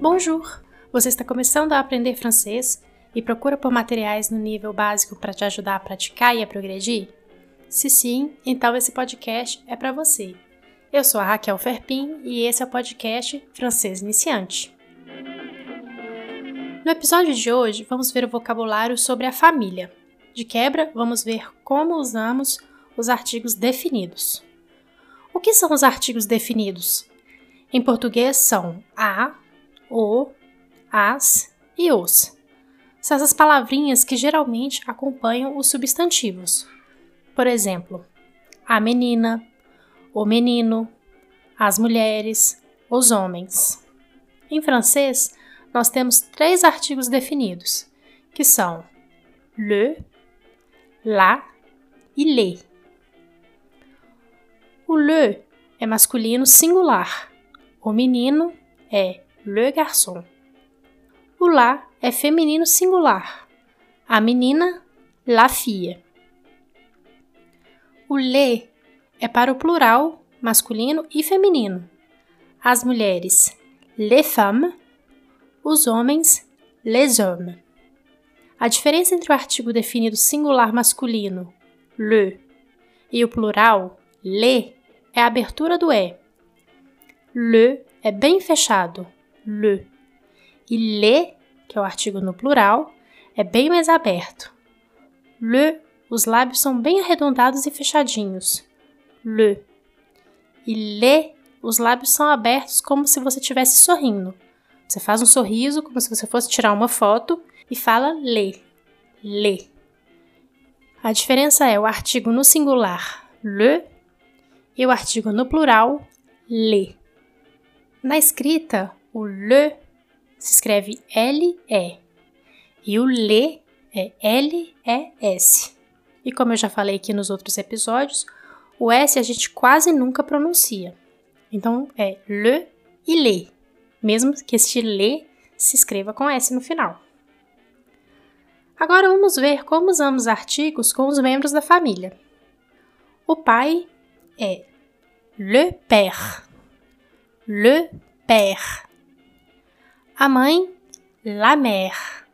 Bonjour! Você está começando a aprender francês e procura por materiais no nível básico para te ajudar a praticar e a progredir? Se sim, então esse podcast é para você. Eu sou a Raquel Ferpin e esse é o podcast Francês Iniciante. No episódio de hoje, vamos ver o vocabulário sobre a família. De quebra, vamos ver como usamos os artigos definidos. O que são os artigos definidos? Em português são a, o, as e os. São essas palavrinhas que geralmente acompanham os substantivos. Por exemplo, a menina, o menino, as mulheres, os homens. Em francês, nós temos três artigos definidos, que são le, la e les. O le é masculino singular, o menino é le garçon. O la é feminino singular, a menina, la fille. O le é para o plural, masculino e feminino. As mulheres, les femmes, os homens, les hommes. A diferença entre o artigo definido singular masculino, le, e o plural, le, é a abertura do E. Le é bem fechado, le. E le, que é o artigo no plural, é bem mais aberto. Le, os lábios são bem arredondados e fechadinhos. Le. E le, os lábios são abertos como se você estivesse sorrindo. Você faz um sorriso como se você fosse tirar uma foto e fala le. Le. A diferença é o artigo no singular le e o artigo no plural le. Na escrita, o le se escreve L-E e o le é L-E-S. E como eu já falei aqui nos outros episódios, o S a gente quase nunca pronuncia. Então é le e le, mesmo que este le se escreva com S no final. Agora vamos ver como usamos artigos com os membros da família. O pai é le père. Le père. A mãe, la mère.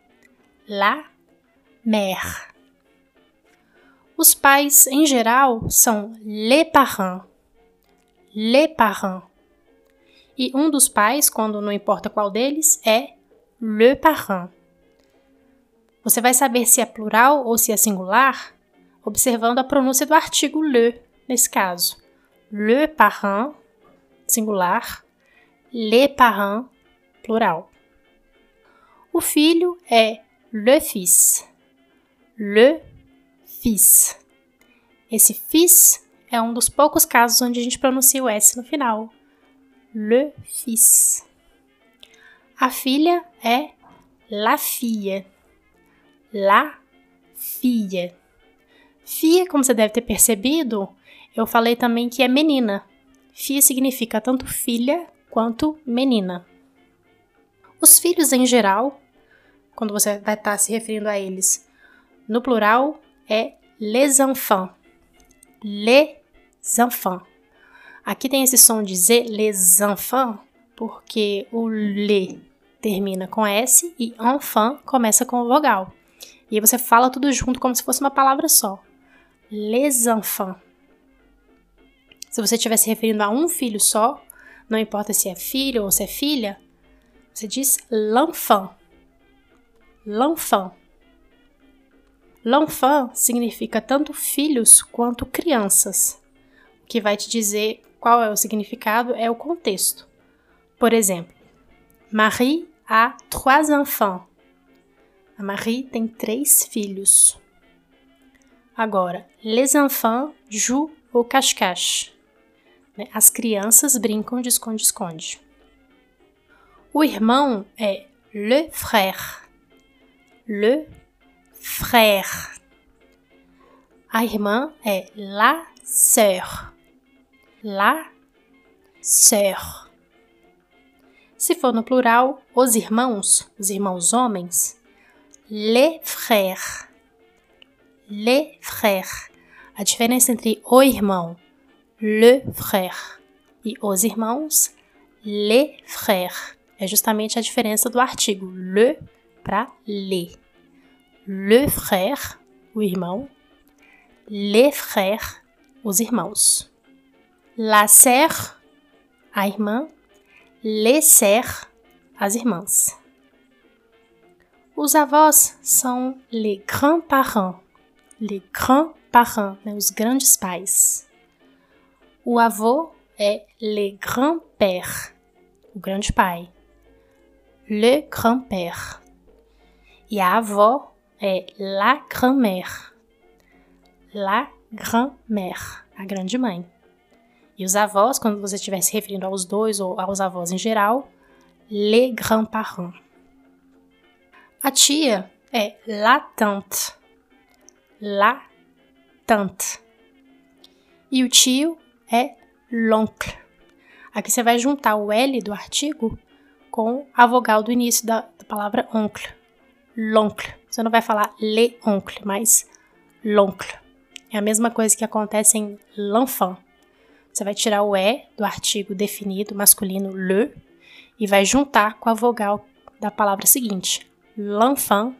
La mère. Os pais, em geral, são les parents. Les parents. E um dos pais, quando não importa qual deles, é le parent. Você vai saber se é plural ou se é singular observando a pronúncia do artigo le, nesse caso. Le parent, singular, les parents, plural. O filho é le fils. Le fils. Esse fils é um dos poucos casos onde a gente pronuncia o S no final. Le fils. A filha é la fille. La fille. Fille, como você deve ter percebido, eu falei também que é menina. Fille significa tanto filha quanto menina. Os filhos em geral, quando você vai estar se referindo a eles, no plural é les enfants. Les enfants. Aqui tem esse som de Z, les enfants, porque o le termina com S e enfant começa com vogal. E aí você fala tudo junto como se fosse uma palavra só. Les enfants. Se você estiver se referindo a um filho só, não importa se é filho ou se é filha, você diz l'enfant. L'enfant. L'enfant significa tanto filhos quanto crianças. O que vai te dizer qual é o significado é o contexto. Por exemplo, Marie a trois enfants. A Marie tem três filhos. Agora, les enfants jouent au cache-cache. Né? As crianças brincam de esconde-esconde. O irmão é le frère. Le frère. A irmã é la sœur. La sœur. Se for no plural, os irmãos, os irmãos homens, les frères. Les frères. A diferença entre o irmão, le frère, e os irmãos, les frères. é justamente a diferença do artigo le para les. Le frère, o irmão, les frères, os irmãos. La sœur, a irmã, les sœurs, as irmãs. Os avós são les grands-parents, les grands-parents, né, os grandes pais. O avô é le grand-père, o grande pai. Le grand-père. E a avó é la grand-mère. La grand-mère, a grande mãe. E os avós, quando você estiver se referindo aos dois ou aos avós em geral, les grands-parents. A tia é la tante. La tante. E o tio é l'oncle. Aqui você vai juntar o L do artigo com a vogal do início da, da palavra oncle. L'oncle. Você não vai falar le oncle, mas l'oncle. É a mesma coisa que acontece em l'enfant. Você vai tirar o E do artigo definido masculino le e vai juntar com a vogal da palavra seguinte: l'enfant,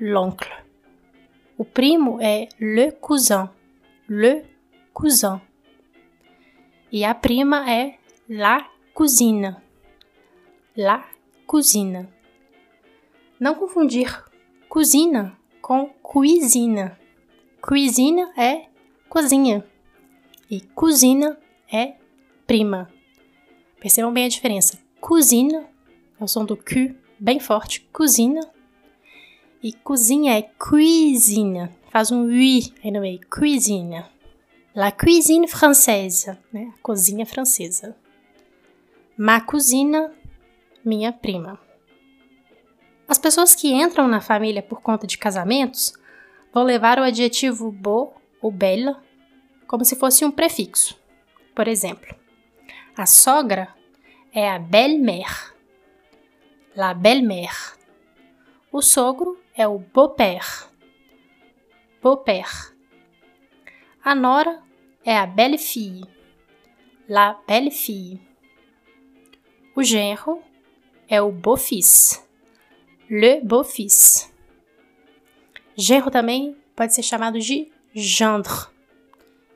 l'oncle. O primo é le cousin, le cousin. E a prima é la cousine, la cousine. Não confundir cozinha com cuisine. Cuisine é cozinha e cozinha é prima. Percebam bem a diferença. Cozinha é o som do Q bem forte, cozinha. E cozinha é cuisine, faz um UI aí no meio, cuisine. La cuisine française, né? Cozinha francesa. Ma cousine, minha prima. As pessoas que entram na família por conta de casamentos vão levar o adjetivo beau ou belle como se fosse um prefixo. Por exemplo, a sogra é a belle-mère, la belle-mère. O sogro é o beau-père, beau-père. A nora é a belle-fille, la belle-fille. O genro é o beau-fils, le beau-fils. Genro também pode ser chamado de gendre.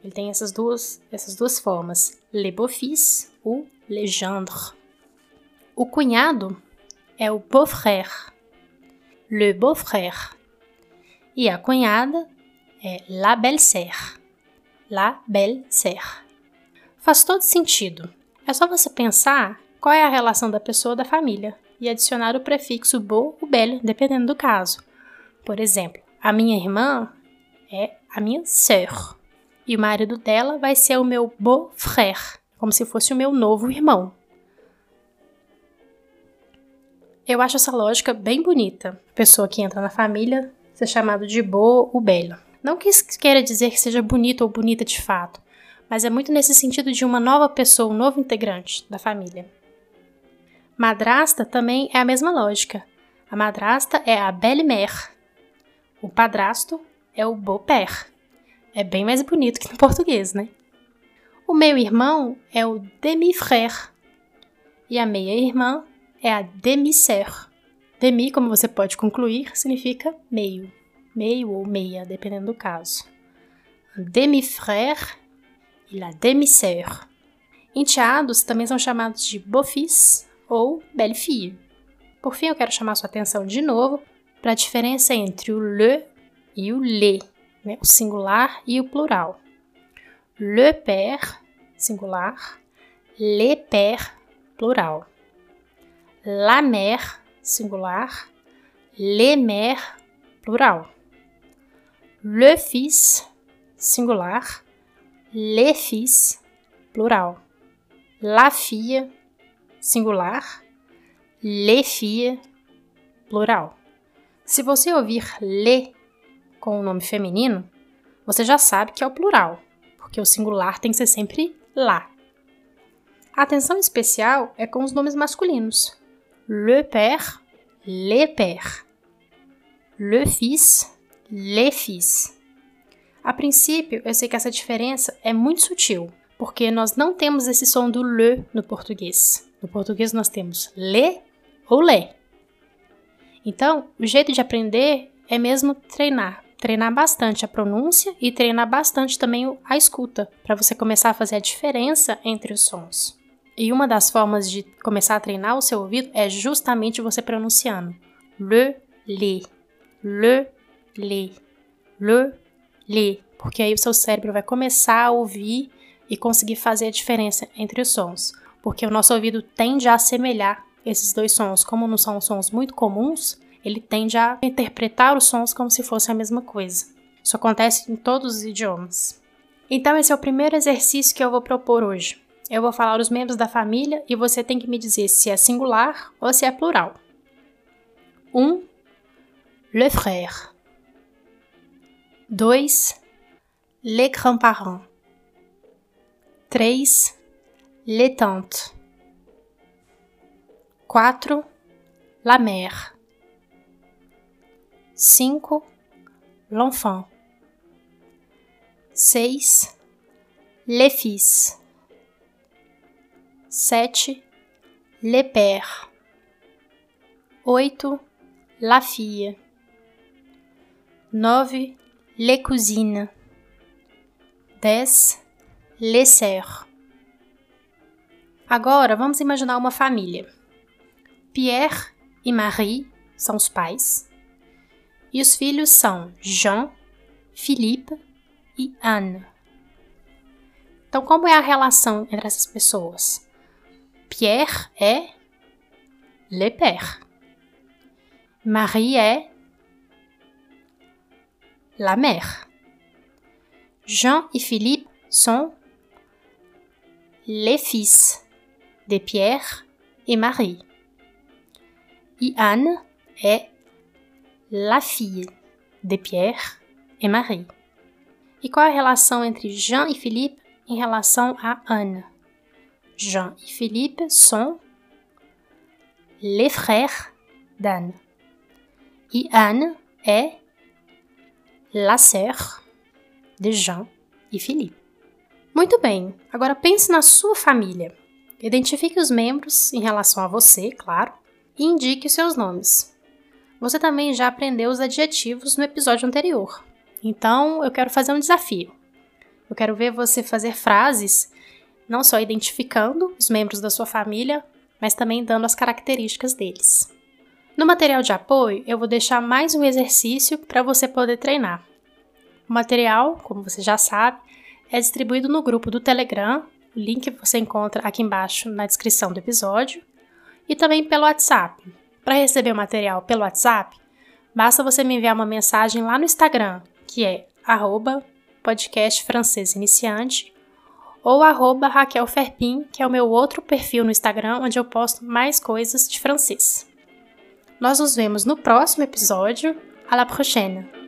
Ele tem essas duas, essas duas formas, le beau-fils ou le gendre. O cunhado é o beau-frère, le beau-frère. E a cunhada é la belle-sœur, la belle-sœur. Faz todo sentido. É só você pensar qual é a relação da pessoa da família e adicionar o prefixo beau ou belle, dependendo do caso. Por exemplo, a minha irmã é a minha sœur e o marido dela vai ser o meu beau-frère, como se fosse o meu novo irmão. Eu acho essa lógica bem bonita. Pessoa que entra na família ser chamado de boa ou bela. Não que isso queira dizer que seja bonito ou bonita de fato, mas é muito nesse sentido de uma nova pessoa, um novo integrante da família. Madrasta também é a mesma lógica. A madrasta é a belle-mère. O padrasto é o beau-père. É bem mais bonito que no português, né? O meu irmão é o demi-frère. E a meia-irmã é a demi-sœur. Demi, como você pode concluir, significa meio, meio ou meia, dependendo do caso. Demi-frère e la demi-sœur. Enteados também são chamados de beau-fils ou belle-fille. Por fim, eu quero chamar sua atenção de novo para a diferença entre o le e o les, né? o singular e o plural. Le père, singular, les pères, plural la mère, singular, les mères, plural. Le fils, singular, les fils, plural. La fille, singular, les filles, plural. Se você ouvir le com o nome feminino, você já sabe que é o plural, porque o singular tem que ser sempre lá. A atenção especial é com os nomes masculinos le père, les pères, le fils, les fils. A princípio, eu sei que essa diferença é muito sutil, porque nós não temos esse som do le no português. No português nós temos le ou lé. Então, o jeito de aprender é mesmo treinar. Treinar bastante a pronúncia e treinar bastante também a escuta, para você começar a fazer a diferença entre os sons. E uma das formas de começar a treinar o seu ouvido é justamente você pronunciando le, le, le, le, le, le, porque aí o seu cérebro vai começar a ouvir e conseguir fazer a diferença entre os sons, porque o nosso ouvido tende a assemelhar esses dois sons, como não são sons muito comuns, ele tende a interpretar os sons como se fosse a mesma coisa. Isso acontece em todos os idiomas. Então, esse é o primeiro exercício que eu vou propor hoje. Eu vou falar os membros da família e você tem que me dizer se é singular ou se é plural. 1. Um, le frère. 2. Les grands-parents. 3. Les tantes. 4. La mère. 5. L'enfant. 6. Les fils. 7. Les pères. 8. La fille. 9. Les cousines. 10. Les sœurs. Agora vamos imaginar uma família. Pierre e Marie são os pais. E os filhos são Jean, Philippe e Anne. Então, como é a relação entre essas pessoas? Pierre é le père. Marie est la mère. Jean et Philippe sont les fils de Pierre et Marie. Et Anne est la fille de Pierre et Marie. E qual é a relação entre Jean e Philippe em relação a Anne? Jean et Philippe sont les frères d'Anne. E Anne est la sœur de Jean e Philippe. Muito bem, agora pense na sua família. Identifique os membros em relação a você, claro, e indique os seus nomes. Você também já aprendeu os adjetivos no episódio anterior, então eu quero fazer um desafio. Eu quero ver você fazer frases não só identificando os membros da sua família, mas também dando as características deles. No material de apoio, eu vou deixar mais um exercício para você poder treinar. O material, como você já sabe, é distribuído no grupo do Telegram, o link você encontra aqui embaixo na descrição do episódio, e também pelo WhatsApp. Para receber o material pelo WhatsApp, basta você me enviar uma mensagem lá no Instagram, que é arroba ou arroba Raquel Ferpin, que é o meu outro perfil no Instagram, onde eu posto mais coisas de francês. Nós nos vemos no próximo episódio. À la prochaine!